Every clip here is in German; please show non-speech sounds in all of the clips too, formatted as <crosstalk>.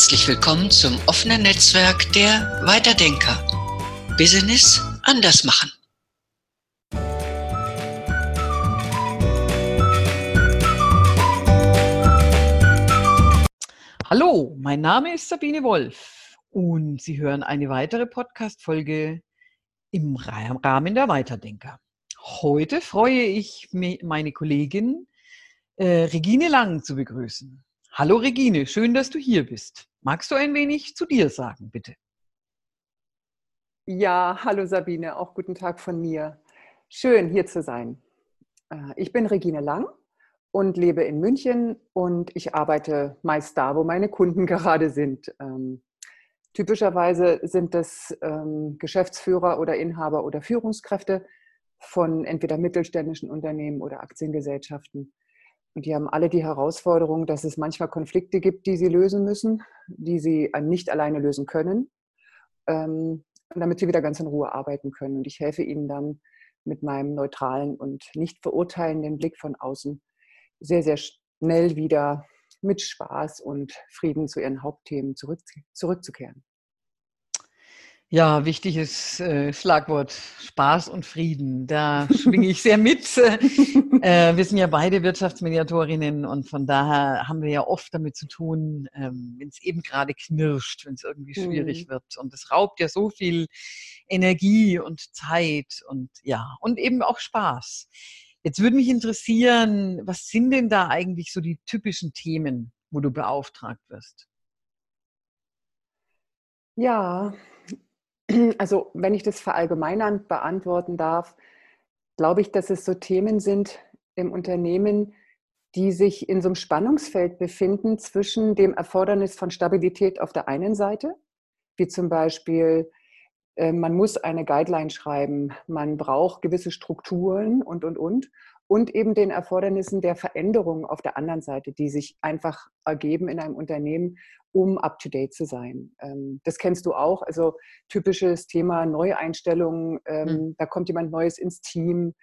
Herzlich willkommen zum offenen Netzwerk der Weiterdenker. Business anders machen. Hallo, mein Name ist Sabine Wolf und Sie hören eine weitere Podcast-Folge im Rahmen der Weiterdenker. Heute freue ich mich, meine Kollegin äh, Regine Lang zu begrüßen. Hallo Regine, schön, dass du hier bist. Magst du ein wenig zu dir sagen, bitte? Ja, hallo Sabine, auch guten Tag von mir. Schön hier zu sein. Äh, ich bin Regine Lang und lebe in München und ich arbeite meist da, wo meine Kunden <laughs> gerade sind. Ähm, typischerweise sind das ähm, Geschäftsführer oder Inhaber oder Führungskräfte von entweder mittelständischen Unternehmen oder Aktiengesellschaften. Und die haben alle die Herausforderung, dass es manchmal Konflikte gibt, die sie lösen müssen, die sie nicht alleine lösen können, ähm, damit sie wieder ganz in Ruhe arbeiten können. Und ich helfe ihnen dann mit meinem neutralen und nicht verurteilenden Blick von außen sehr, sehr schnell wieder mit Spaß und Frieden zu ihren Hauptthemen zurück, zurückzukehren. Ja, wichtiges äh, Schlagwort Spaß und Frieden. Da schwinge ich sehr mit. <laughs> Äh, wir sind ja beide Wirtschaftsmediatorinnen und von daher haben wir ja oft damit zu tun, ähm, wenn es eben gerade knirscht, wenn es irgendwie schwierig mhm. wird. Und es raubt ja so viel Energie und Zeit und ja, und eben auch Spaß. Jetzt würde mich interessieren, was sind denn da eigentlich so die typischen Themen, wo du beauftragt wirst? Ja, also wenn ich das verallgemeinernd beantworten darf, glaube ich, dass es so Themen sind im Unternehmen, die sich in so einem Spannungsfeld befinden zwischen dem Erfordernis von Stabilität auf der einen Seite, wie zum Beispiel, äh, man muss eine Guideline schreiben, man braucht gewisse Strukturen und, und, und, und eben den Erfordernissen der Veränderung auf der anderen Seite, die sich einfach ergeben in einem Unternehmen um up-to-date zu sein. Ähm, das kennst du auch, also typisches Thema Neueinstellungen, mhm. da kommt jemand Neues ins Team,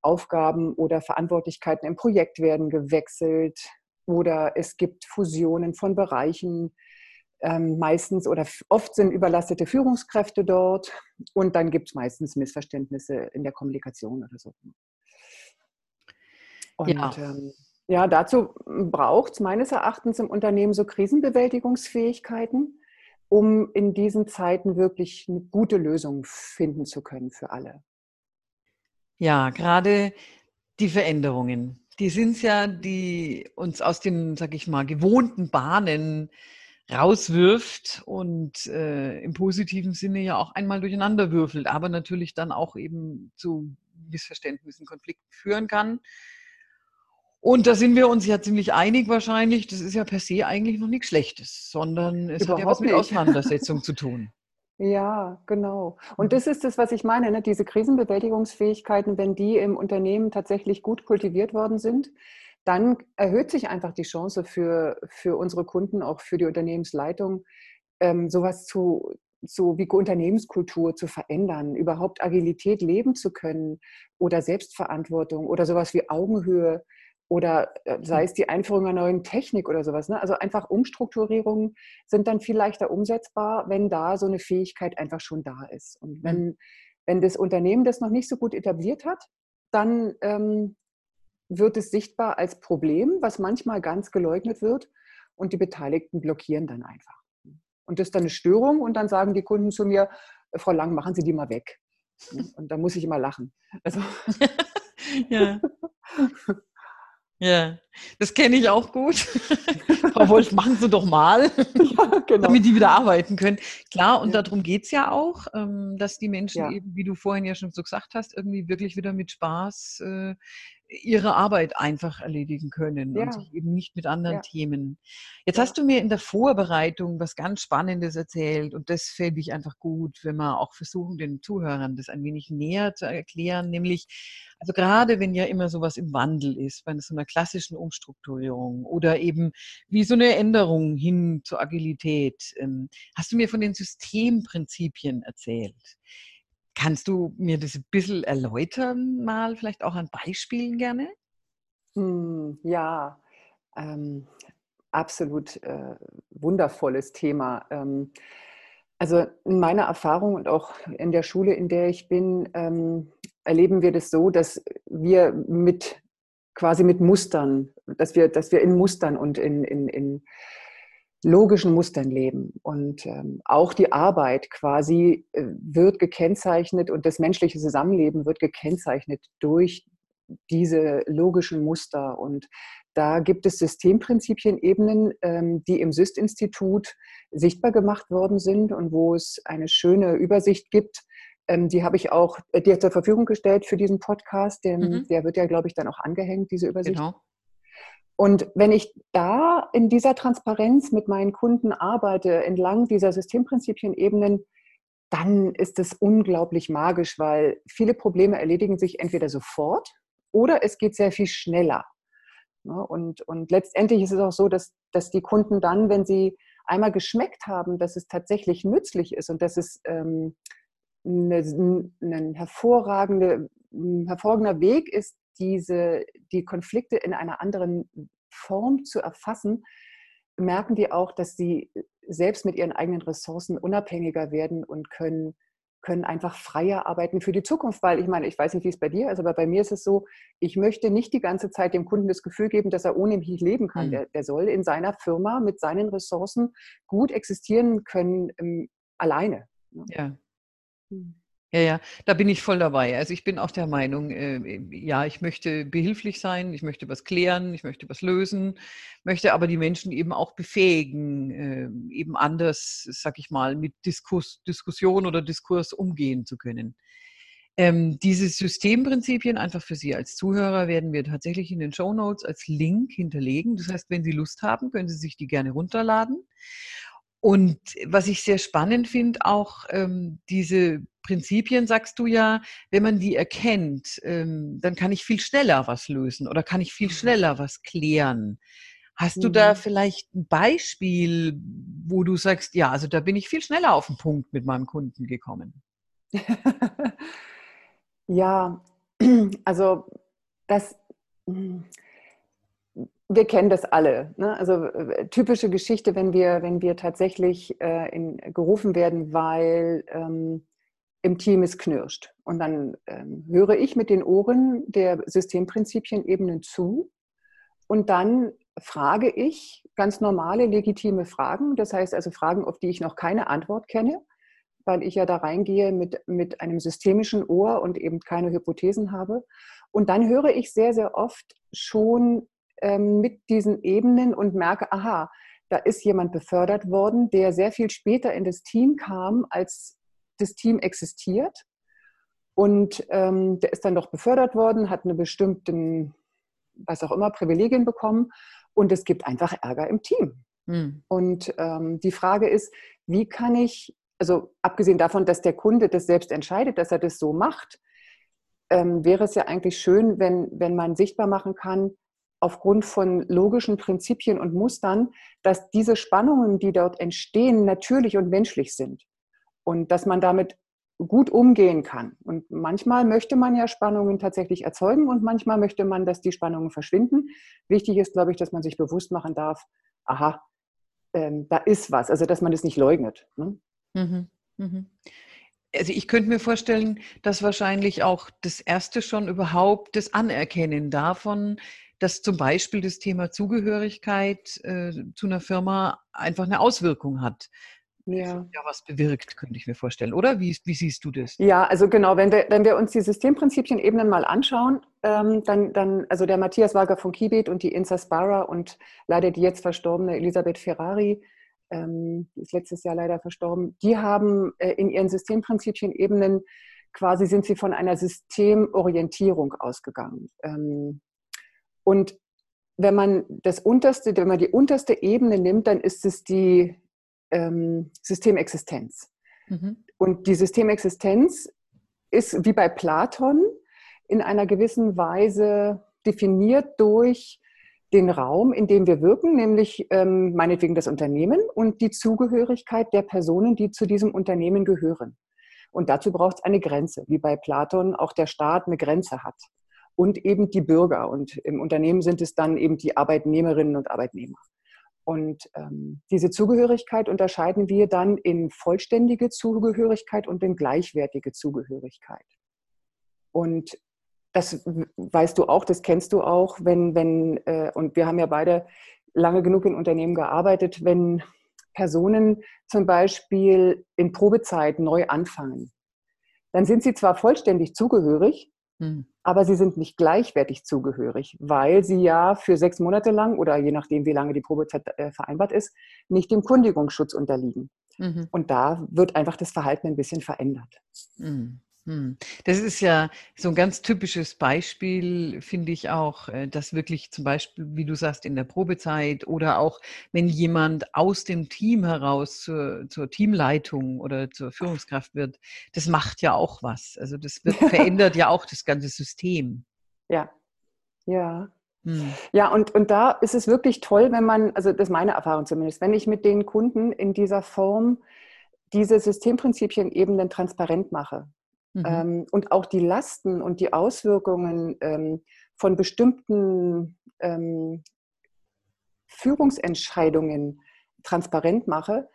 Aufgaben oder Verantwortlichkeiten im Projekt werden gewechselt oder es gibt Fusionen von Bereichen. Ähm, meistens oder oft sind überlastete Führungskräfte dort und dann gibt es meistens Missverständnisse in der Kommunikation oder so. Und ja. ähm, ja, dazu braucht es meines Erachtens im Unternehmen so Krisenbewältigungsfähigkeiten, um in diesen Zeiten wirklich eine gute Lösung finden zu können für alle. Ja, gerade die Veränderungen, die sind es ja, die uns aus den, sag ich mal, gewohnten Bahnen rauswirft und äh, im positiven Sinne ja auch einmal durcheinander würfelt, aber natürlich dann auch eben zu Missverständnissen, Konflikten führen kann. Und da sind wir uns ja ziemlich einig wahrscheinlich. Das ist ja per se eigentlich noch nichts Schlechtes, sondern es Überhaupt hat ja was mit Auseinandersetzung zu tun. <laughs> Ja, genau. Und das ist das, was ich meine, ne? diese Krisenbewältigungsfähigkeiten, wenn die im Unternehmen tatsächlich gut kultiviert worden sind, dann erhöht sich einfach die Chance für, für unsere Kunden, auch für die Unternehmensleitung, ähm, sowas zu, so wie Unternehmenskultur zu verändern, überhaupt Agilität leben zu können oder Selbstverantwortung oder sowas wie Augenhöhe oder äh, sei es die Einführung einer neuen Technik oder sowas. Ne? Also einfach Umstrukturierungen sind dann viel leichter umsetzbar, wenn da so eine Fähigkeit einfach schon da ist. Und hm. wenn, wenn das Unternehmen das noch nicht so gut etabliert hat, dann ähm, wird es sichtbar als Problem, was manchmal ganz geleugnet wird und die Beteiligten blockieren dann einfach. Und das ist dann eine Störung und dann sagen die Kunden zu mir, Frau Lang, machen Sie die mal weg. Und da muss ich immer lachen. Also <laughs> ja. <laughs> Ja, das kenne ich auch gut. <laughs> Frau Wolf, machen Sie doch mal, <laughs> ja, genau. damit die wieder arbeiten können. Klar, und ja. darum geht es ja auch, ähm, dass die Menschen ja. eben, wie du vorhin ja schon so gesagt hast, irgendwie wirklich wieder mit Spaß äh, ihre Arbeit einfach erledigen können ja. und sich eben nicht mit anderen ja. Themen. Jetzt ja. hast du mir in der Vorbereitung was ganz Spannendes erzählt und das fände ich einfach gut, wenn wir auch versuchen, den Zuhörern das ein wenig näher zu erklären, nämlich, also gerade wenn ja immer sowas im Wandel ist, bei so einer klassischen Umstrukturierung oder eben wie so eine Änderung hin zur Agilität, ähm, hast du mir von den Systemprinzipien erzählt. Kannst du mir das ein bisschen erläutern, mal vielleicht auch an Beispielen gerne? Hm, ja, ähm, absolut äh, wundervolles Thema. Ähm, also in meiner Erfahrung und auch in der Schule, in der ich bin, ähm, erleben wir das so, dass wir mit quasi mit Mustern, dass wir, dass wir in Mustern und in, in, in logischen Mustern leben. Und ähm, auch die Arbeit quasi äh, wird gekennzeichnet und das menschliche Zusammenleben wird gekennzeichnet durch diese logischen Muster. Und da gibt es Systemprinzipienebenen, ähm, die im SYST-Institut sichtbar gemacht worden sind und wo es eine schöne Übersicht gibt. Ähm, die habe ich auch äh, dir zur Verfügung gestellt für diesen Podcast. Den, mhm. Der wird ja, glaube ich, dann auch angehängt, diese Übersicht. Genau. Und wenn ich da in dieser Transparenz mit meinen Kunden arbeite, entlang dieser Systemprinzipienebenen, dann ist es unglaublich magisch, weil viele Probleme erledigen sich entweder sofort oder es geht sehr viel schneller. Ne? Und, und letztendlich ist es auch so, dass, dass die Kunden dann, wenn sie einmal geschmeckt haben, dass es tatsächlich nützlich ist und dass es ähm, ein hervorragende, hervorragender Weg ist, diese, die Konflikte in einer anderen Form zu erfassen, merken die auch, dass sie selbst mit ihren eigenen Ressourcen unabhängiger werden und können können einfach freier arbeiten für die Zukunft, weil ich meine, ich weiß nicht, wie es bei dir ist, aber bei mir ist es so, ich möchte nicht die ganze Zeit dem Kunden das Gefühl geben, dass er ohne mich leben kann. Mhm. Der, der, soll in seiner Firma mit seinen Ressourcen gut existieren können, ähm, alleine. Ne? Ja. Mhm. Ja, ja, da bin ich voll dabei. Also ich bin auch der Meinung, äh, ja, ich möchte behilflich sein, ich möchte was klären, ich möchte was lösen, möchte aber die Menschen eben auch befähigen, äh, eben anders, sag ich mal, mit Diskurs, Diskussion oder Diskurs umgehen zu können. Ähm, diese Systemprinzipien einfach für Sie als Zuhörer werden wir tatsächlich in den Show Notes als Link hinterlegen. Das heißt, wenn Sie Lust haben, können Sie sich die gerne runterladen. Und was ich sehr spannend finde, auch ähm, diese Prinzipien, sagst du ja, wenn man die erkennt, ähm, dann kann ich viel schneller was lösen oder kann ich viel mhm. schneller was klären. Hast mhm. du da mhm. vielleicht ein Beispiel, wo du sagst, ja, also da bin ich viel schneller auf den Punkt mit meinem Kunden gekommen? <laughs> ja, <clears throat> also das hm, wir kennen das alle. Ne? Also äh, typische Geschichte, wenn wir, wenn wir tatsächlich äh, in, gerufen werden, weil ähm, im Team es knirscht. Und dann ähm, höre ich mit den Ohren der Systemprinzipienebenen zu und dann frage ich ganz normale, legitime Fragen. Das heißt also Fragen, auf die ich noch keine Antwort kenne, weil ich ja da reingehe mit, mit einem systemischen Ohr und eben keine Hypothesen habe. Und dann höre ich sehr, sehr oft schon ähm, mit diesen Ebenen und merke, aha, da ist jemand befördert worden, der sehr viel später in das Team kam, als das Team existiert. Und ähm, der ist dann doch befördert worden, hat eine bestimmte, was auch immer, Privilegien bekommen. Und es gibt einfach Ärger im Team. Mhm. Und ähm, die Frage ist, wie kann ich, also abgesehen davon, dass der Kunde das selbst entscheidet, dass er das so macht, ähm, wäre es ja eigentlich schön, wenn, wenn man sichtbar machen kann, aufgrund von logischen Prinzipien und Mustern, dass diese Spannungen, die dort entstehen, natürlich und menschlich sind und dass man damit gut umgehen kann. Und manchmal möchte man ja Spannungen tatsächlich erzeugen und manchmal möchte man, dass die Spannungen verschwinden. Wichtig ist, glaube ich, dass man sich bewusst machen darf, aha, ähm, da ist was, also dass man das nicht leugnet. Ne? Mhm. Mhm. Also ich könnte mir vorstellen, dass wahrscheinlich auch das Erste schon überhaupt das Anerkennen davon, dass zum Beispiel das Thema Zugehörigkeit äh, zu einer Firma einfach eine Auswirkung hat. Ja. ja, was bewirkt, könnte ich mir vorstellen. Oder wie, wie siehst du das? Ja, also genau, wenn wir, wenn wir uns die Systemprinzipien-Ebenen mal anschauen, ähm, dann, dann, also der Matthias Wager von Kibet und die Insa Sparra und leider die jetzt verstorbene Elisabeth Ferrari, ähm, die ist letztes Jahr leider verstorben, die haben äh, in ihren Systemprinzipien-Ebenen quasi sind sie von einer Systemorientierung ausgegangen. Ähm, und wenn man das unterste, wenn man die unterste Ebene nimmt, dann ist es die ähm, Systemexistenz. Mhm. Und die Systemexistenz ist wie bei Platon in einer gewissen Weise definiert durch den Raum, in dem wir wirken, nämlich ähm, meinetwegen das Unternehmen und die Zugehörigkeit der Personen, die zu diesem Unternehmen gehören. Und dazu braucht es eine Grenze, wie bei Platon auch der Staat eine Grenze hat und eben die Bürger. Und im Unternehmen sind es dann eben die Arbeitnehmerinnen und Arbeitnehmer. Und ähm, diese Zugehörigkeit unterscheiden wir dann in vollständige Zugehörigkeit und in gleichwertige Zugehörigkeit. Und das weißt du auch, das kennst du auch, wenn, wenn, äh, und wir haben ja beide lange genug in Unternehmen gearbeitet, wenn Personen zum Beispiel in Probezeit neu anfangen, dann sind sie zwar vollständig zugehörig, hm. aber sie sind nicht gleichwertig zugehörig, weil sie ja für sechs Monate lang oder je nachdem, wie lange die Probezeit äh, vereinbart ist, nicht dem Kundigungsschutz unterliegen. Mhm. Und da wird einfach das Verhalten ein bisschen verändert. Mhm. Hm. Das ist ja so ein ganz typisches Beispiel, finde ich auch, äh, dass wirklich zum Beispiel, wie du sagst, in der Probezeit oder auch wenn jemand aus dem Team heraus zur, zur Teamleitung oder zur Führungskraft wird, das macht ja auch was. Also das wird, <laughs> verändert ja auch das ganze System. Ja, ja. Hm. Ja, und, und da ist es wirklich toll, wenn man, also das ist meine Erfahrung zumindest, wenn ich mit den Kunden in dieser Form diese Systemprinzipien eben dann transparent mache. Mhm. Ähm, und auch die Lasten und die Auswirkungen ähm, von bestimmten ähm, Führungsentscheidungen transparent mache,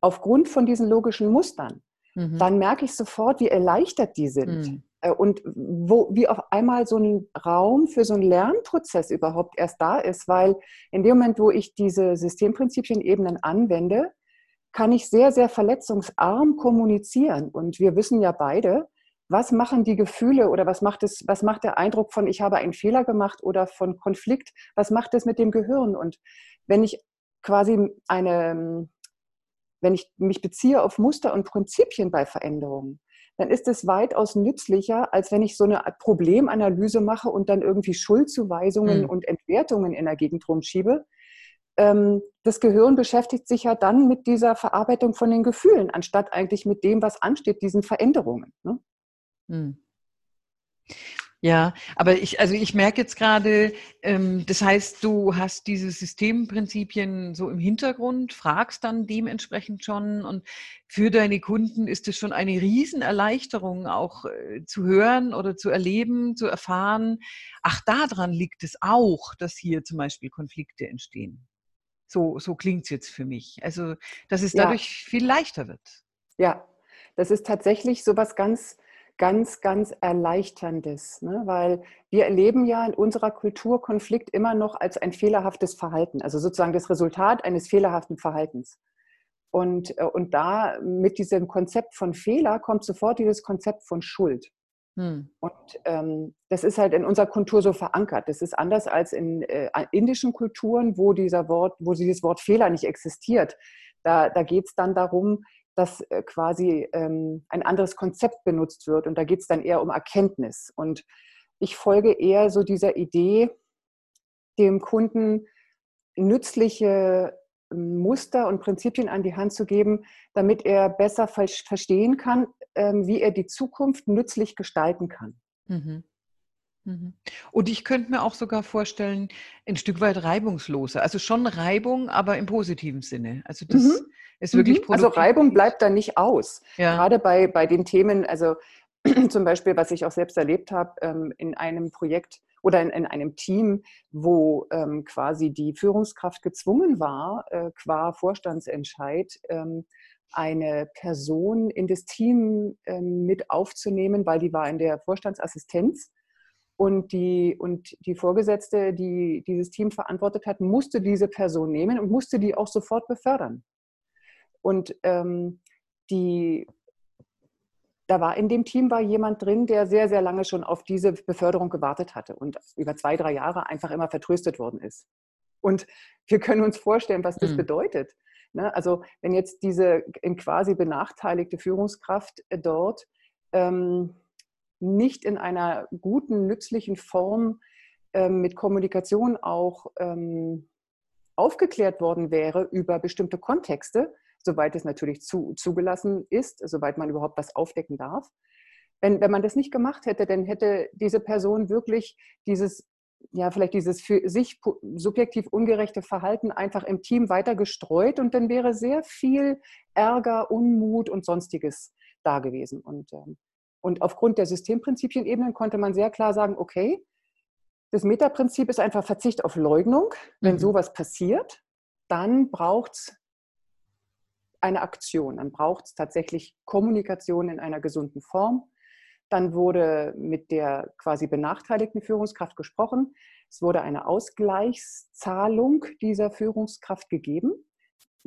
aufgrund von diesen logischen Mustern, mhm. dann merke ich sofort, wie erleichtert die sind. Mhm. Äh, und wo, wie auf einmal so ein Raum für so einen Lernprozess überhaupt erst da ist, weil in dem Moment, wo ich diese Systemprinzipien-Ebenen anwende, kann ich sehr, sehr verletzungsarm kommunizieren. Und wir wissen ja beide, was machen die Gefühle oder was macht es, was macht der Eindruck von, ich habe einen Fehler gemacht oder von Konflikt, was macht es mit dem Gehirn? Und wenn ich quasi eine, wenn ich mich beziehe auf Muster und Prinzipien bei Veränderungen, dann ist es weitaus nützlicher, als wenn ich so eine Problemanalyse mache und dann irgendwie Schuldzuweisungen mhm. und Entwertungen in der Gegend rumschiebe. Ähm, das Gehirn beschäftigt sich ja dann mit dieser Verarbeitung von den Gefühlen, anstatt eigentlich mit dem, was ansteht, diesen Veränderungen. Ne? Hm. Ja, aber ich, also ich merke jetzt gerade, ähm, das heißt, du hast diese Systemprinzipien so im Hintergrund, fragst dann dementsprechend schon und für deine Kunden ist es schon eine Riesenerleichterung auch äh, zu hören oder zu erleben, zu erfahren, ach, daran liegt es auch, dass hier zum Beispiel Konflikte entstehen. So, so klingt es jetzt für mich. Also, dass es dadurch ja. viel leichter wird. Ja, das ist tatsächlich so was ganz ganz, ganz Erleichterndes, ne? weil wir erleben ja in unserer Kultur Konflikt immer noch als ein fehlerhaftes Verhalten, also sozusagen das Resultat eines fehlerhaften Verhaltens. Und, äh, und da mit diesem Konzept von Fehler kommt sofort dieses Konzept von Schuld. Hm. Und ähm, das ist halt in unserer Kultur so verankert. Das ist anders als in äh, indischen Kulturen, wo dieser Wort, wo dieses Wort Fehler nicht existiert. Da, da geht es dann darum, dass äh, quasi ähm, ein anderes Konzept benutzt wird. Und da geht es dann eher um Erkenntnis. Und ich folge eher so dieser Idee, dem Kunden nützliche ähm, Muster und Prinzipien an die Hand zu geben, damit er besser verstehen kann, ähm, wie er die Zukunft nützlich gestalten kann. Mhm. Mhm. Und ich könnte mir auch sogar vorstellen, ein Stück weit reibungsloser. Also schon Reibung, aber im positiven Sinne. Also das mhm. ist wirklich mhm. Also Reibung bleibt da nicht aus. Ja. Gerade bei, bei den Themen, also <clears throat> zum Beispiel, was ich auch selbst erlebt habe, ähm, in einem Projekt oder in, in einem Team, wo ähm, quasi die Führungskraft gezwungen war, äh, qua Vorstandsentscheid, ähm, eine Person in das Team mit aufzunehmen, weil die war in der Vorstandsassistenz und die, und die Vorgesetzte, die dieses Team verantwortet hat, musste diese Person nehmen und musste die auch sofort befördern. Und ähm, die, da war in dem Team war jemand drin, der sehr, sehr lange schon auf diese Beförderung gewartet hatte und über zwei, drei Jahre einfach immer vertröstet worden ist. Und wir können uns vorstellen, was das mhm. bedeutet. Ne? Also wenn jetzt diese quasi benachteiligte Führungskraft dort ähm, nicht in einer guten, nützlichen Form ähm, mit Kommunikation auch ähm, aufgeklärt worden wäre über bestimmte Kontexte, soweit es natürlich zu, zugelassen ist, soweit man überhaupt was aufdecken darf. Wenn, wenn man das nicht gemacht hätte, dann hätte diese Person wirklich dieses, ja, vielleicht dieses für sich subjektiv ungerechte Verhalten einfach im Team weiter gestreut und dann wäre sehr viel Ärger, Unmut und sonstiges da gewesen. Und ähm, und aufgrund der Systemprinzipienebenen konnte man sehr klar sagen, okay, das Metaprinzip ist einfach Verzicht auf Leugnung, wenn mhm. sowas passiert. dann braucht es eine Aktion, dann braucht es tatsächlich Kommunikation in einer gesunden Form. Dann wurde mit der quasi benachteiligten Führungskraft gesprochen. Es wurde eine Ausgleichszahlung dieser Führungskraft gegeben.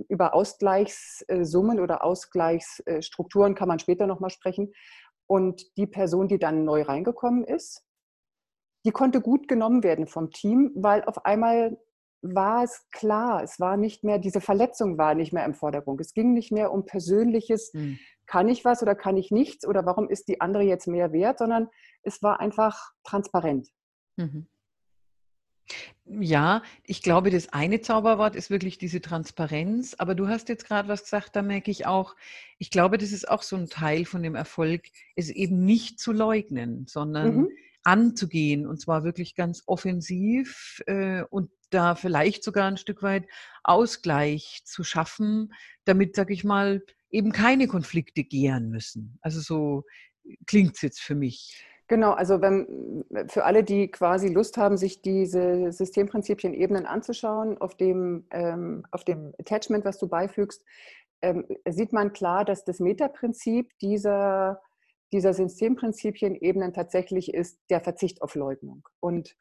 Über Ausgleichssummen oder Ausgleichsstrukturen kann man später nochmal sprechen. Und die Person, die dann neu reingekommen ist, die konnte gut genommen werden vom Team, weil auf einmal war es klar, es war nicht mehr, diese Verletzung war nicht mehr im Vordergrund. Es ging nicht mehr um persönliches, mhm. kann ich was oder kann ich nichts oder warum ist die andere jetzt mehr wert, sondern es war einfach transparent. Mhm. Ja, ich glaube, das eine Zauberwort ist wirklich diese Transparenz. Aber du hast jetzt gerade was gesagt, da merke ich auch, ich glaube, das ist auch so ein Teil von dem Erfolg, es eben nicht zu leugnen, sondern mhm. anzugehen und zwar wirklich ganz offensiv äh, und da vielleicht sogar ein Stück weit Ausgleich zu schaffen, damit, sag ich mal, eben keine Konflikte gären müssen. Also so klingt es jetzt für mich. Genau, also wenn für alle, die quasi Lust haben, sich diese Systemprinzipien Ebenen anzuschauen, auf dem, ähm, auf dem Attachment, was du beifügst, ähm, sieht man klar, dass das Metaprinzip dieser, dieser Systemprinzipien Ebenen tatsächlich ist der Verzicht auf Leugnung. Und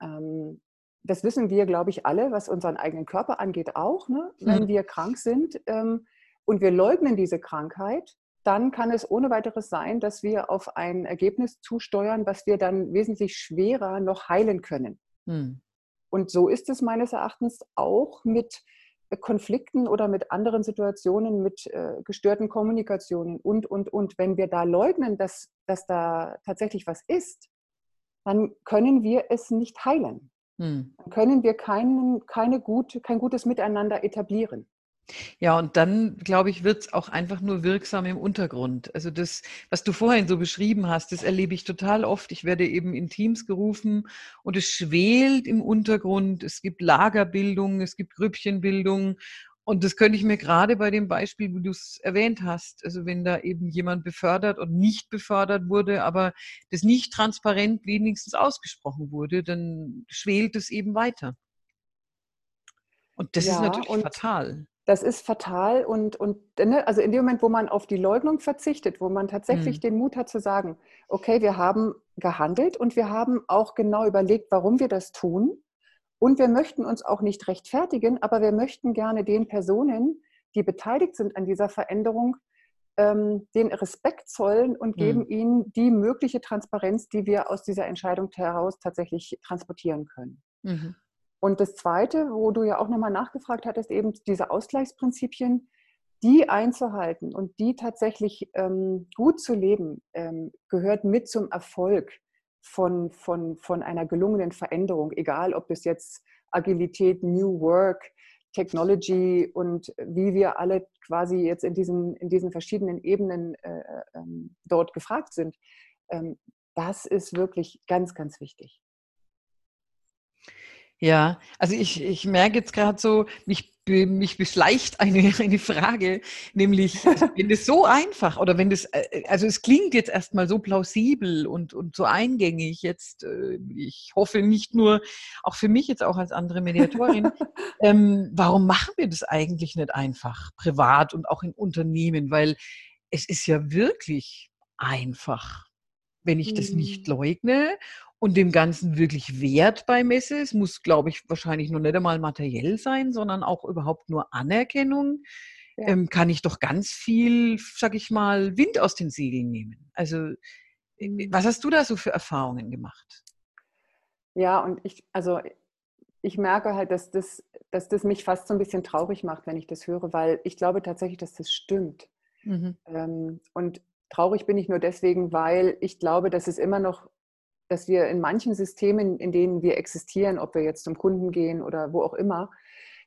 ähm, das wissen wir, glaube ich, alle, was unseren eigenen Körper angeht, auch. Ne? Wenn mhm. wir krank sind ähm, und wir leugnen diese Krankheit, dann kann es ohne weiteres sein, dass wir auf ein Ergebnis zusteuern, was wir dann wesentlich schwerer noch heilen können. Mhm. Und so ist es meines Erachtens auch mit Konflikten oder mit anderen Situationen, mit äh, gestörten Kommunikationen und, und, und. Wenn wir da leugnen, dass, dass da tatsächlich was ist, dann können wir es nicht heilen. Hm. Dann können wir kein, keine gut, kein gutes Miteinander etablieren. Ja, und dann, glaube ich, wird es auch einfach nur wirksam im Untergrund. Also das, was du vorhin so beschrieben hast, das erlebe ich total oft. Ich werde eben in Teams gerufen und es schwelt im Untergrund. Es gibt Lagerbildung, es gibt Grüppchenbildung und das könnte ich mir gerade bei dem Beispiel, wie du es erwähnt hast, also wenn da eben jemand befördert und nicht befördert wurde, aber das nicht transparent wenigstens ausgesprochen wurde, dann schwelt es eben weiter. Und das ja, ist natürlich fatal. Das ist fatal und, und ne, also in dem Moment, wo man auf die Leugnung verzichtet, wo man tatsächlich hm. den Mut hat zu sagen, okay, wir haben gehandelt und wir haben auch genau überlegt, warum wir das tun und wir möchten uns auch nicht rechtfertigen, aber wir möchten gerne den Personen, die beteiligt sind an dieser Veränderung, ähm, den Respekt zollen und mhm. geben ihnen die mögliche Transparenz, die wir aus dieser Entscheidung heraus tatsächlich transportieren können. Mhm. Und das Zweite, wo du ja auch nochmal nachgefragt hattest, eben diese Ausgleichsprinzipien, die einzuhalten und die tatsächlich ähm, gut zu leben, ähm, gehört mit zum Erfolg von, von, von einer gelungenen Veränderung, egal ob es jetzt Agilität, New Work, Technology und wie wir alle quasi jetzt in diesen, in diesen verschiedenen Ebenen äh, ähm, dort gefragt sind. Ähm, das ist wirklich ganz, ganz wichtig. Ja, also ich, ich merke jetzt gerade so, mich, mich beschleicht eine, <laughs> eine Frage, nämlich, wenn es so einfach oder wenn das, äh, also es klingt jetzt erstmal so plausibel und, und so eingängig jetzt, äh, ich hoffe nicht nur, auch für mich jetzt auch als andere Mediatorin, <laughs> ähm, warum machen wir das eigentlich nicht einfach, privat und auch in Unternehmen, weil es ist ja wirklich einfach wenn ich das nicht mhm. leugne und dem Ganzen wirklich Wert beimesse. Es muss, glaube ich, wahrscheinlich nur nicht einmal materiell sein, sondern auch überhaupt nur Anerkennung. Ja. Ähm, kann ich doch ganz viel, sag ich mal, Wind aus den Segeln nehmen. Also, äh, mhm. was hast du da so für Erfahrungen gemacht? Ja, und ich, also ich merke halt, dass das, dass das mich fast so ein bisschen traurig macht, wenn ich das höre, weil ich glaube tatsächlich, dass das stimmt. Mhm. Ähm, und traurig bin ich nur deswegen, weil ich glaube, dass es immer noch dass wir in manchen Systemen, in denen wir existieren, ob wir jetzt zum Kunden gehen oder wo auch immer,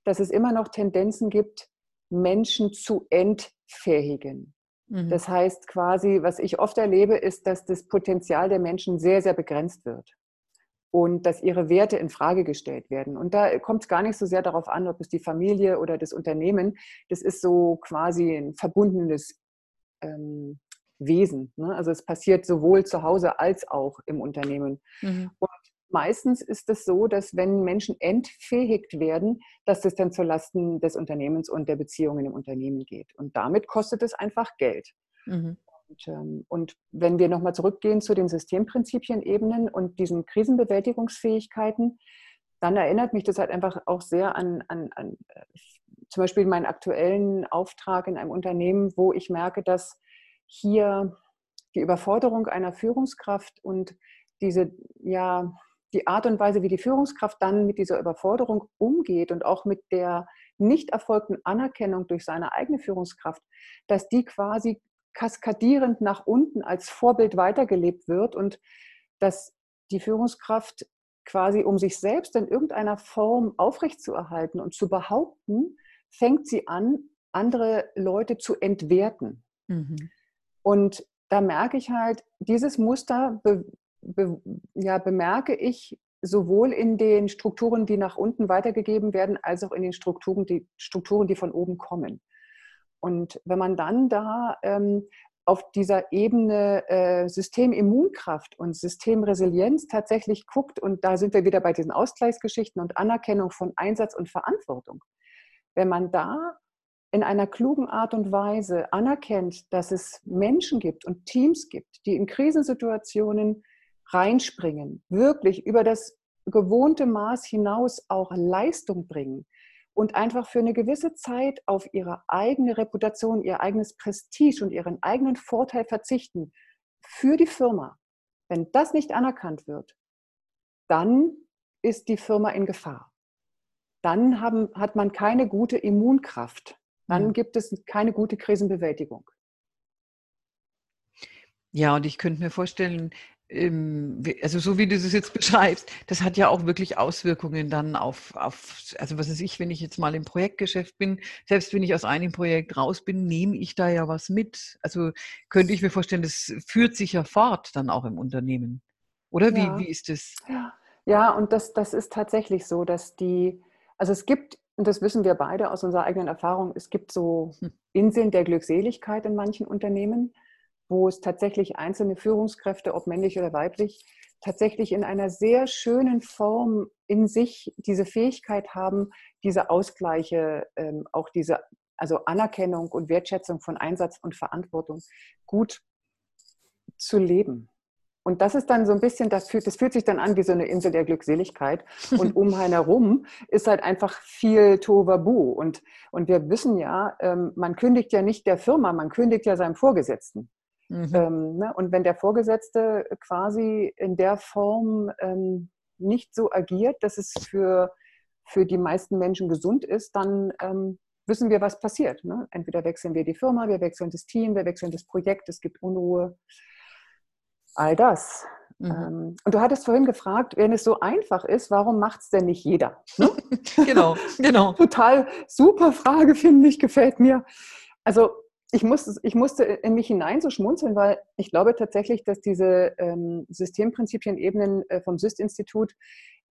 dass es immer noch Tendenzen gibt, Menschen zu entfähigen. Mhm. Das heißt quasi, was ich oft erlebe, ist, dass das Potenzial der Menschen sehr, sehr begrenzt wird und dass ihre Werte in Frage gestellt werden. Und da kommt es gar nicht so sehr darauf an, ob es die Familie oder das Unternehmen, das ist so quasi ein verbundenes ähm, Wesen. Ne? Also es passiert sowohl zu Hause als auch im Unternehmen. Mhm. Und meistens ist es so, dass wenn Menschen entfähigt werden, dass das dann zulasten des Unternehmens und der Beziehungen im Unternehmen geht. Und damit kostet es einfach Geld. Mhm. Und, ähm, und, wenn wir nochmal zurückgehen zu den Systemprinzipien-Ebenen und diesen Krisenbewältigungsfähigkeiten, dann erinnert mich das halt einfach auch sehr an, an, an äh, zum Beispiel meinen aktuellen Auftrag in einem Unternehmen, wo ich merke, dass hier die Überforderung einer Führungskraft und diese, ja, die Art und Weise, wie die Führungskraft dann mit dieser Überforderung umgeht und auch mit der nicht erfolgten Anerkennung durch seine eigene Führungskraft, dass die quasi kaskadierend nach unten als Vorbild weitergelebt wird und dass die Führungskraft quasi, um sich selbst in irgendeiner Form aufrechtzuerhalten und zu behaupten, fängt sie an, andere Leute zu entwerten. Mhm. Und da merke ich halt, dieses Muster be, be, ja, bemerke ich sowohl in den Strukturen, die nach unten weitergegeben werden, als auch in den Strukturen, die, Strukturen, die von oben kommen. Und wenn man dann da ähm, auf dieser Ebene äh, Systemimmunkraft und Systemresilienz tatsächlich guckt, und da sind wir wieder bei diesen Ausgleichsgeschichten und Anerkennung von Einsatz und Verantwortung. Wenn man da in einer klugen Art und Weise anerkennt, dass es Menschen gibt und Teams gibt, die in Krisensituationen reinspringen, wirklich über das gewohnte Maß hinaus auch Leistung bringen und einfach für eine gewisse Zeit auf ihre eigene Reputation, ihr eigenes Prestige und ihren eigenen Vorteil verzichten für die Firma. Wenn das nicht anerkannt wird, dann ist die Firma in Gefahr. Dann haben, hat man keine gute Immunkraft dann mhm. gibt es keine gute Krisenbewältigung. Ja, und ich könnte mir vorstellen, ähm, also so wie du es jetzt beschreibst, das hat ja auch wirklich Auswirkungen dann auf, auf, also was weiß ich, wenn ich jetzt mal im Projektgeschäft bin, selbst wenn ich aus einem Projekt raus bin, nehme ich da ja was mit. Also könnte ich mir vorstellen, das führt sich ja fort dann auch im Unternehmen. Oder wie, ja. wie ist das? Ja, ja und das, das ist tatsächlich so, dass die, also es gibt und das wissen wir beide aus unserer eigenen Erfahrung, es gibt so hm. Inseln der Glückseligkeit in manchen Unternehmen, wo es tatsächlich einzelne Führungskräfte, ob männlich oder weiblich, tatsächlich in einer sehr schönen Form in sich diese Fähigkeit haben, diese Ausgleiche, ähm, auch diese also Anerkennung und Wertschätzung von Einsatz und Verantwortung gut zu leben. Und das ist dann so ein bisschen, das fühlt, das fühlt sich dann an wie so eine Insel der Glückseligkeit. Und <laughs> um einen herum ist halt einfach viel Tovabu. Und, und wir wissen ja, ähm, man kündigt ja nicht der Firma, man kündigt ja seinem Vorgesetzten. Mhm. Ähm, ne? Und wenn der Vorgesetzte quasi in der Form ähm, nicht so agiert, dass es für, für die meisten Menschen gesund ist, dann ähm, wissen wir, was passiert. Ne? Entweder wechseln wir die Firma, wir wechseln das Team, wir wechseln das Projekt, es gibt Unruhe all das. Mhm. Ähm, und du hattest vorhin gefragt, wenn es so einfach ist, warum macht es denn nicht jeder? Ne? <laughs> genau, genau. Total super Frage, finde ich, gefällt mir. Also ich musste, ich musste in mich hinein so schmunzeln, weil ich glaube tatsächlich, dass diese ähm, Systemprinzipien-Ebenen äh, vom SYST-Institut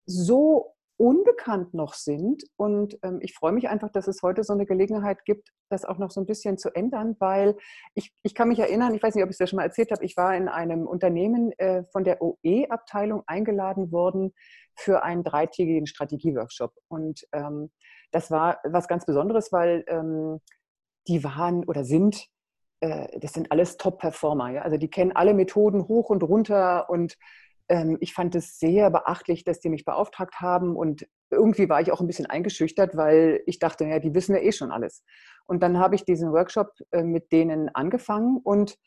so unbekannt noch sind. Und ähm, ich freue mich einfach, dass es heute so eine Gelegenheit gibt, das auch noch so ein bisschen zu ändern, weil ich, ich kann mich erinnern, ich weiß nicht, ob ich es ja schon mal erzählt habe, ich war in einem Unternehmen äh, von der OE-Abteilung eingeladen worden für einen dreitägigen Strategieworkshop. Und ähm, das war was ganz Besonderes, weil ähm, die waren oder sind äh, das sind alles Top-Performer. Ja? Also die kennen alle Methoden hoch und runter und ähm, ich fand es sehr beachtlich, dass die mich beauftragt haben und irgendwie war ich auch ein bisschen eingeschüchtert, weil ich dachte, ja, die wissen ja eh schon alles. Und dann habe ich diesen Workshop äh, mit denen angefangen und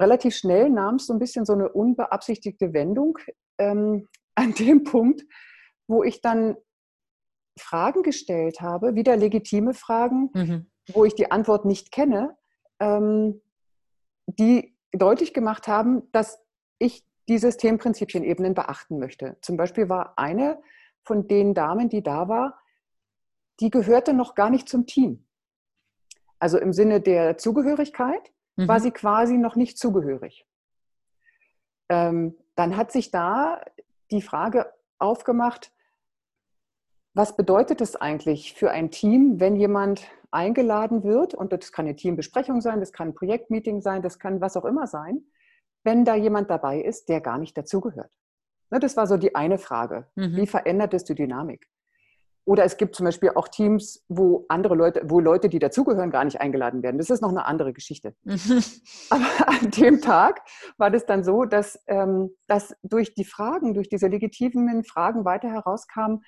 relativ schnell nahm es so ein bisschen so eine unbeabsichtigte Wendung ähm, <laughs> an dem Punkt, wo ich dann Fragen gestellt habe, wieder legitime Fragen, mhm. wo ich die Antwort nicht kenne, ähm, die deutlich gemacht haben, dass ich die Systemprinzipienebenen beachten möchte. Zum Beispiel war eine von den Damen, die da war, die gehörte noch gar nicht zum Team. Also im Sinne der Zugehörigkeit mhm. war sie quasi noch nicht zugehörig. Ähm, dann hat sich da die Frage aufgemacht, was bedeutet es eigentlich für ein Team, wenn jemand eingeladen wird, und das kann eine Teambesprechung sein, das kann ein Projektmeeting sein, das kann was auch immer sein, wenn da jemand dabei ist, der gar nicht dazugehört. Ne, das war so die eine Frage. Mhm. Wie verändert es die Dynamik? Oder es gibt zum Beispiel auch Teams, wo andere Leute, wo Leute, die dazugehören, gar nicht eingeladen werden. Das ist noch eine andere Geschichte. Mhm. Aber <laughs> an dem Tag war das dann so, dass, ähm, dass durch die Fragen, durch diese legitimen Fragen weiter herauskam,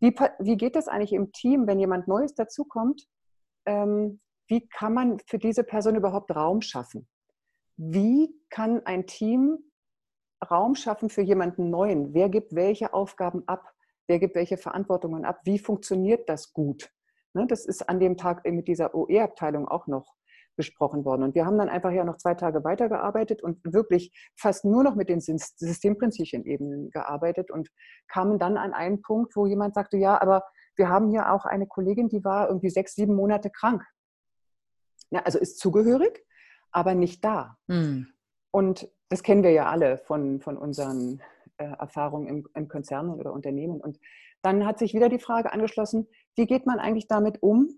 wie, wie geht das eigentlich im Team, wenn jemand Neues dazukommt? Ähm, wie kann man für diese Person überhaupt Raum schaffen? Wie kann ein Team Raum schaffen für jemanden Neuen? Wer gibt welche Aufgaben ab? Wer gibt welche Verantwortungen ab? Wie funktioniert das gut? Ne, das ist an dem Tag mit dieser OE-Abteilung auch noch besprochen worden. Und wir haben dann einfach ja noch zwei Tage weitergearbeitet und wirklich fast nur noch mit den Systemprinzipien-Ebenen gearbeitet und kamen dann an einen Punkt, wo jemand sagte, ja, aber wir haben hier auch eine Kollegin, die war irgendwie sechs, sieben Monate krank. Ja, also ist zugehörig, aber nicht da. Hm. Und das kennen wir ja alle von, von unseren äh, Erfahrungen im, im Konzernen oder Unternehmen. Und dann hat sich wieder die Frage angeschlossen, wie geht man eigentlich damit um,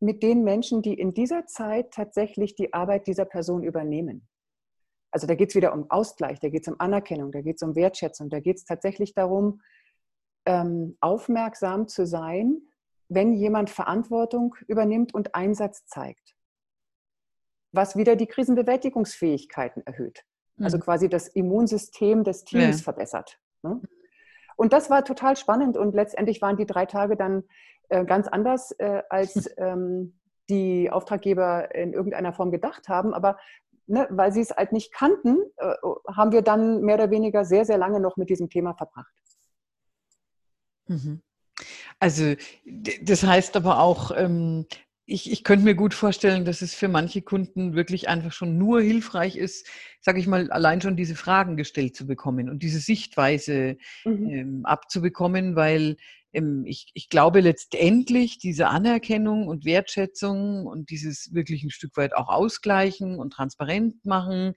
mit den Menschen, die in dieser Zeit tatsächlich die Arbeit dieser Person übernehmen? Also da geht es wieder um Ausgleich, da geht es um Anerkennung, da geht es um Wertschätzung, da geht es tatsächlich darum, ähm, aufmerksam zu sein, wenn jemand Verantwortung übernimmt und Einsatz zeigt. Was wieder die Krisenbewältigungsfähigkeiten erhöht. Also mhm. quasi das Immunsystem des Teams ja. verbessert. Ne? Und das war total spannend und letztendlich waren die drei Tage dann äh, ganz anders, äh, als <laughs> ähm, die Auftraggeber in irgendeiner Form gedacht haben. Aber ne, weil sie es halt nicht kannten, äh, haben wir dann mehr oder weniger sehr, sehr lange noch mit diesem Thema verbracht. Mhm. Also das heißt aber auch, ähm, ich, ich könnte mir gut vorstellen, dass es für manche Kunden wirklich einfach schon nur hilfreich ist, sage ich mal, allein schon diese Fragen gestellt zu bekommen und diese Sichtweise mhm. ähm, abzubekommen, weil ähm, ich, ich glaube letztendlich diese Anerkennung und Wertschätzung und dieses wirklich ein Stück weit auch ausgleichen und transparent machen,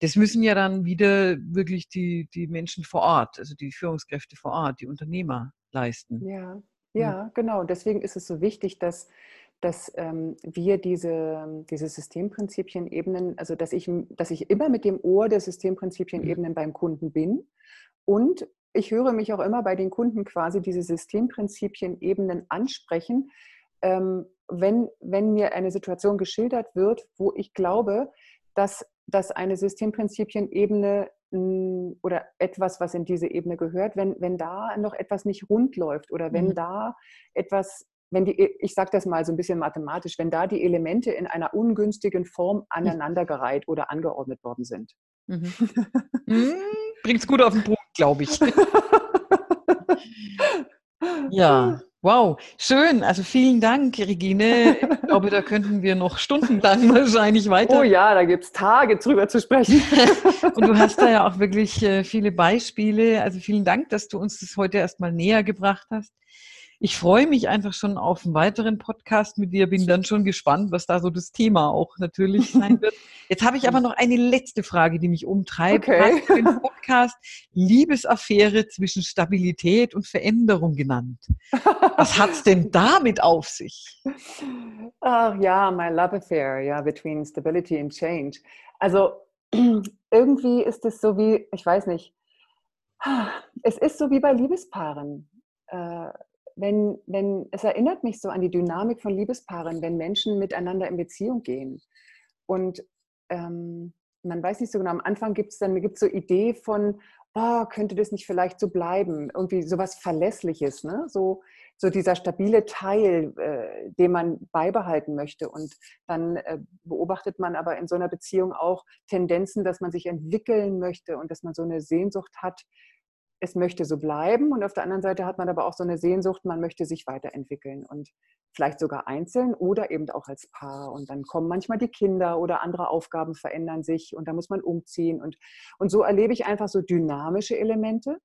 das müssen ja dann wieder wirklich die, die Menschen vor Ort, also die Führungskräfte vor Ort, die Unternehmer leisten. Ja, ja, genau. Deswegen ist es so wichtig, dass dass ähm, wir diese, diese Systemprinzipien-Ebenen, also dass ich, dass ich immer mit dem Ohr der Systemprinzipien-Ebenen mhm. beim Kunden bin und ich höre mich auch immer bei den Kunden quasi diese Systemprinzipien-Ebenen ansprechen, ähm, wenn, wenn mir eine Situation geschildert wird, wo ich glaube, dass, dass eine Systemprinzipien-Ebene oder etwas, was in diese Ebene gehört, wenn, wenn da noch etwas nicht rund läuft oder wenn mhm. da etwas wenn die, ich sage das mal so ein bisschen mathematisch, wenn da die Elemente in einer ungünstigen Form aneinandergereiht oder angeordnet worden sind. Mhm. <laughs> mhm. Bringt es gut auf den Punkt, glaube ich. <laughs> ja, wow, schön. Also vielen Dank, Regine. Ich glaube, da könnten wir noch stundenlang <laughs> wahrscheinlich weiter. Oh ja, da gibt es Tage drüber zu sprechen. Und du hast da ja auch wirklich äh, viele Beispiele. Also vielen Dank, dass du uns das heute erstmal näher gebracht hast ich freue mich einfach schon auf einen weiteren Podcast mit dir. Bin dann schon gespannt, was da so das Thema auch natürlich sein wird. Jetzt habe ich aber noch eine letzte Frage, die mich umtreibt. Okay. Du hast den Podcast Liebesaffäre zwischen Stabilität und Veränderung genannt. Was hat es denn damit auf sich? Ach ja, my love affair, ja, between stability and change. Also <clears throat> irgendwie ist es so wie, ich weiß nicht, es ist so wie bei Liebespaaren. Wenn, wenn, es erinnert mich so an die Dynamik von Liebespaaren, wenn Menschen miteinander in Beziehung gehen. Und ähm, man weiß nicht so genau, am Anfang gibt es dann gibt's so Idee von, oh, könnte das nicht vielleicht so bleiben? Irgendwie sowas Verlässliches, ne? so, so dieser stabile Teil, äh, den man beibehalten möchte. Und dann äh, beobachtet man aber in so einer Beziehung auch Tendenzen, dass man sich entwickeln möchte und dass man so eine Sehnsucht hat, es möchte so bleiben und auf der anderen Seite hat man aber auch so eine Sehnsucht, man möchte sich weiterentwickeln und vielleicht sogar einzeln oder eben auch als Paar. Und dann kommen manchmal die Kinder oder andere Aufgaben verändern sich und da muss man umziehen. Und, und so erlebe ich einfach so dynamische Elemente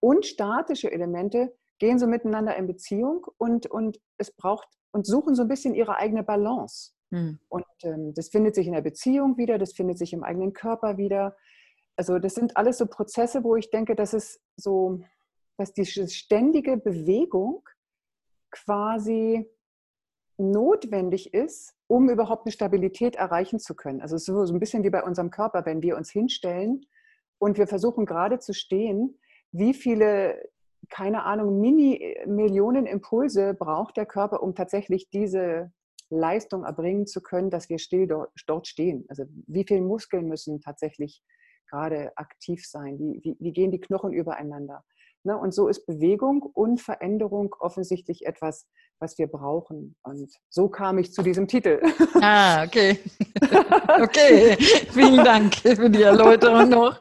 und statische Elemente gehen so miteinander in Beziehung und, und es braucht und suchen so ein bisschen ihre eigene Balance. Hm. Und ähm, das findet sich in der Beziehung wieder, das findet sich im eigenen Körper wieder also das sind alles so Prozesse, wo ich denke, dass es so, dass die ständige Bewegung quasi notwendig ist, um überhaupt eine Stabilität erreichen zu können. Also so, so ein bisschen wie bei unserem Körper, wenn wir uns hinstellen und wir versuchen gerade zu stehen, wie viele, keine Ahnung, Mini-Millionen Impulse braucht der Körper, um tatsächlich diese Leistung erbringen zu können, dass wir still dort stehen. Also wie viele Muskeln müssen tatsächlich gerade aktiv sein? Wie, wie, wie gehen die Knochen übereinander? Ne? Und so ist Bewegung und Veränderung offensichtlich etwas, was wir brauchen. Und so kam ich zu diesem Titel. Ah, okay. <laughs> okay, vielen Dank für die Erläuterung noch.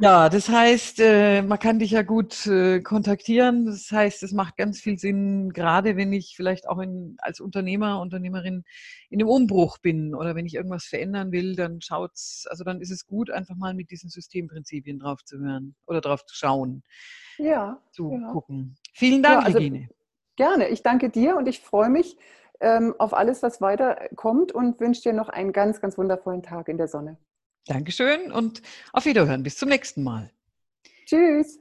Ja, das heißt, äh, man kann dich ja gut äh, kontaktieren. Das heißt, es macht ganz viel Sinn, gerade wenn ich vielleicht auch in, als Unternehmer, Unternehmerin in einem Umbruch bin oder wenn ich irgendwas verändern will, dann schaut's, also dann ist es gut, einfach mal mit diesen Systemprinzipien drauf zu hören oder drauf zu schauen. Ja. Zu ja. gucken. Vielen Dank, ja, also, Regine. Gerne. Ich danke dir und ich freue mich ähm, auf alles, was weiterkommt und wünsche dir noch einen ganz, ganz wundervollen Tag in der Sonne. Dankeschön und auf Wiederhören. Bis zum nächsten Mal. Tschüss.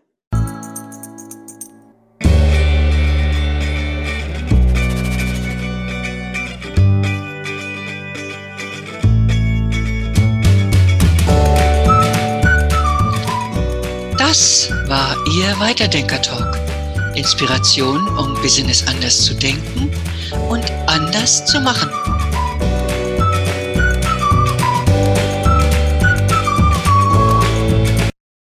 Das war Ihr Weiterdenker-Talk. Inspiration, um Business anders zu denken und anders zu machen.